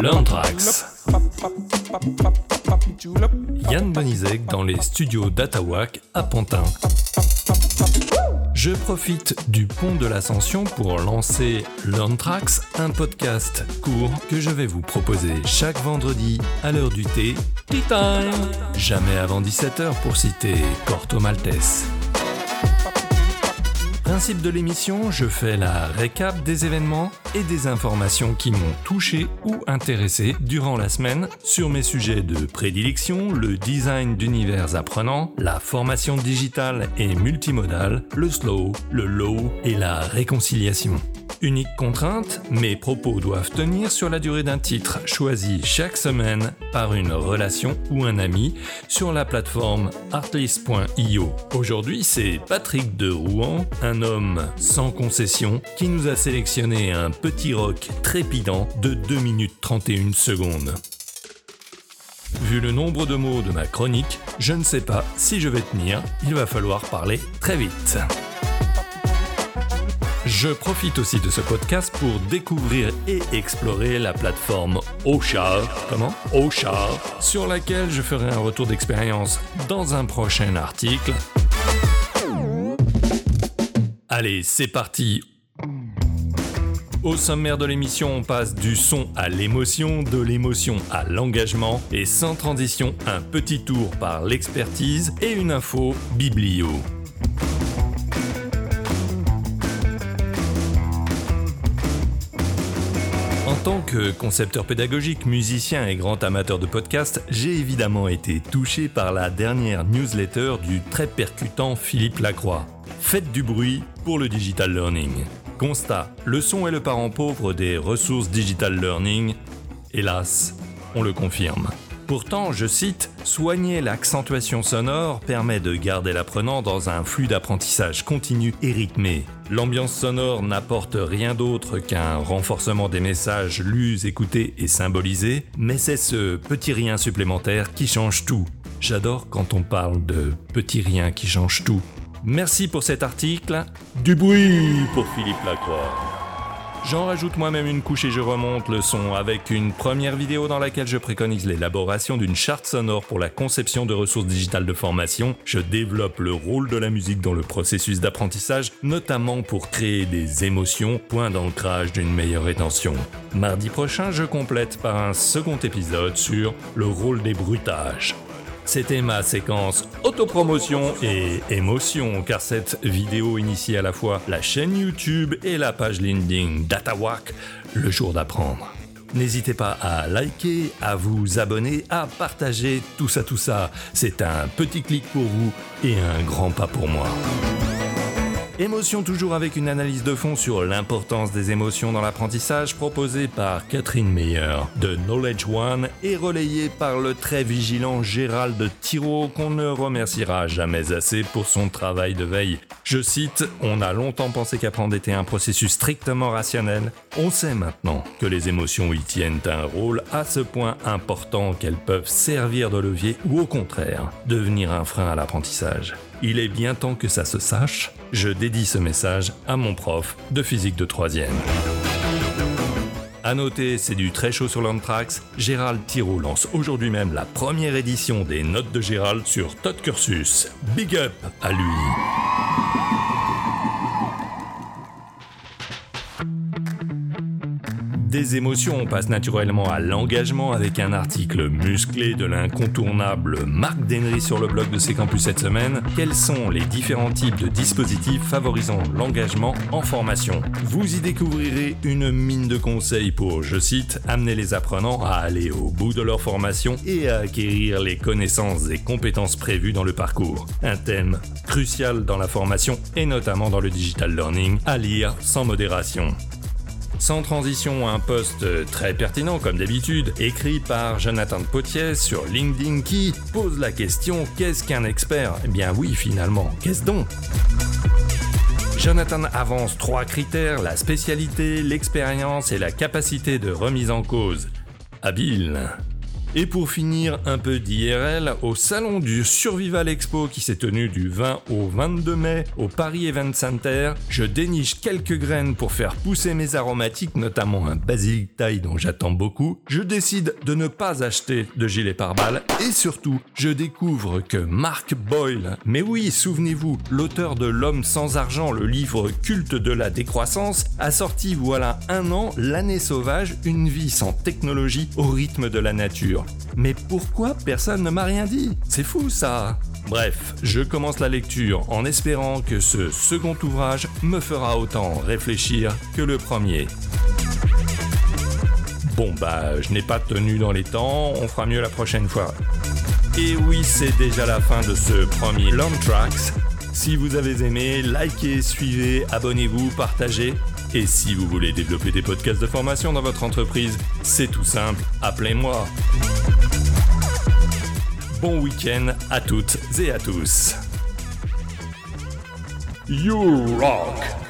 Learntrax. Yann Bonizek dans les studios d'Atawak à Pantin. Je profite du pont de l'ascension pour lancer Learntrax, un podcast court que je vais vous proposer chaque vendredi à l'heure du thé, tea time, jamais avant 17h pour citer Corto Maltese. Principe de l'émission, je fais la récap des événements et des informations qui m'ont touché ou intéressé durant la semaine sur mes sujets de prédilection, le design d'univers apprenants, la formation digitale et multimodale, le slow, le low et la réconciliation. Unique contrainte, mes propos doivent tenir sur la durée d'un titre choisi chaque semaine par une relation ou un ami sur la plateforme artlist.io. Aujourd'hui, c'est Patrick de Rouen, un homme sans concession, qui nous a sélectionné un petit rock trépidant de 2 minutes 31 secondes. Vu le nombre de mots de ma chronique, je ne sais pas si je vais tenir, il va falloir parler très vite. Je profite aussi de ce podcast pour découvrir et explorer la plateforme Oshar, comment? Oshar, sur laquelle je ferai un retour d'expérience dans un prochain article. Allez, c'est parti. Au sommaire de l'émission, on passe du son à l'émotion, de l'émotion à l'engagement, et sans transition, un petit tour par l'expertise et une info biblio. Tant que concepteur pédagogique, musicien et grand amateur de podcast, j'ai évidemment été touché par la dernière newsletter du très percutant Philippe Lacroix. Faites du bruit pour le digital learning. Constat, le son est le parent pauvre des ressources digital learning. Hélas, on le confirme. Pourtant, je cite, Soigner l'accentuation sonore permet de garder l'apprenant dans un flux d'apprentissage continu et rythmé. L'ambiance sonore n'apporte rien d'autre qu'un renforcement des messages lus, écoutés et symbolisés, mais c'est ce petit rien supplémentaire qui change tout. J'adore quand on parle de petit rien qui change tout. Merci pour cet article. Du bruit pour Philippe Lacroix. J'en rajoute moi-même une couche et je remonte le son avec une première vidéo dans laquelle je préconise l'élaboration d'une charte sonore pour la conception de ressources digitales de formation. Je développe le rôle de la musique dans le processus d'apprentissage, notamment pour créer des émotions, point d'ancrage d'une meilleure rétention. Mardi prochain, je complète par un second épisode sur le rôle des bruitages. C'était ma séquence autopromotion et émotion, car cette vidéo initie à la fois la chaîne YouTube et la page LinkedIn DataWack, le jour d'apprendre. N'hésitez pas à liker, à vous abonner, à partager tout ça, tout ça. C'est un petit clic pour vous et un grand pas pour moi. Émotion toujours avec une analyse de fond sur l'importance des émotions dans l'apprentissage proposée par Catherine Meyer de Knowledge One et relayée par le très vigilant Gérald Thiraud qu'on ne remerciera jamais assez pour son travail de veille. Je cite, On a longtemps pensé qu'apprendre était un processus strictement rationnel. On sait maintenant que les émotions y tiennent un rôle à ce point important qu'elles peuvent servir de levier ou au contraire devenir un frein à l'apprentissage. Il est bien temps que ça se sache. Je dédie ce message à mon prof de physique de 3ème. À noter, c'est du très chaud sur l'Antrax. Gérald Thiraud lance aujourd'hui même la première édition des notes de Gérald sur Todd Cursus. Big up à lui. Des émotions, on naturellement à l'engagement avec un article musclé de l'incontournable Marc Denry sur le blog de C Campus cette semaine. Quels sont les différents types de dispositifs favorisant l'engagement en formation? Vous y découvrirez une mine de conseils pour, je cite, amener les apprenants à aller au bout de leur formation et à acquérir les connaissances et compétences prévues dans le parcours. Un thème crucial dans la formation et notamment dans le digital learning, à lire sans modération. Sans transition, un post très pertinent comme d'habitude, écrit par Jonathan Potier sur LinkedIn qui pose la question qu'est-ce qu'un expert? Eh bien oui, finalement, qu'est-ce donc? Jonathan avance trois critères, la spécialité, l'expérience et la capacité de remise en cause. Habile. Et pour finir, un peu d'IRL au salon du Survival Expo qui s'est tenu du 20 au 22 mai au Paris Event Center, je déniche quelques graines pour faire pousser mes aromatiques, notamment un basilic taille dont j'attends beaucoup. Je décide de ne pas acheter de gilet pare-balles et surtout, je découvre que Mark Boyle, mais oui, souvenez-vous, l'auteur de L'homme sans argent, le livre culte de la décroissance, a sorti voilà un an L'année sauvage, une vie sans technologie au rythme de la nature. Mais pourquoi personne ne m'a rien dit? C'est fou ça Bref, je commence la lecture en espérant que ce second ouvrage me fera autant réfléchir que le premier. Bon bah, je n'ai pas tenu dans les temps, on fera mieux la prochaine fois. Et oui, c'est déjà la fin de ce premier Long Tracks. Si vous avez aimé, likez, suivez, abonnez-vous, partagez. Et si vous voulez développer des podcasts de formation dans votre entreprise, c'est tout simple, appelez-moi. Bon week-end à toutes et à tous. You rock!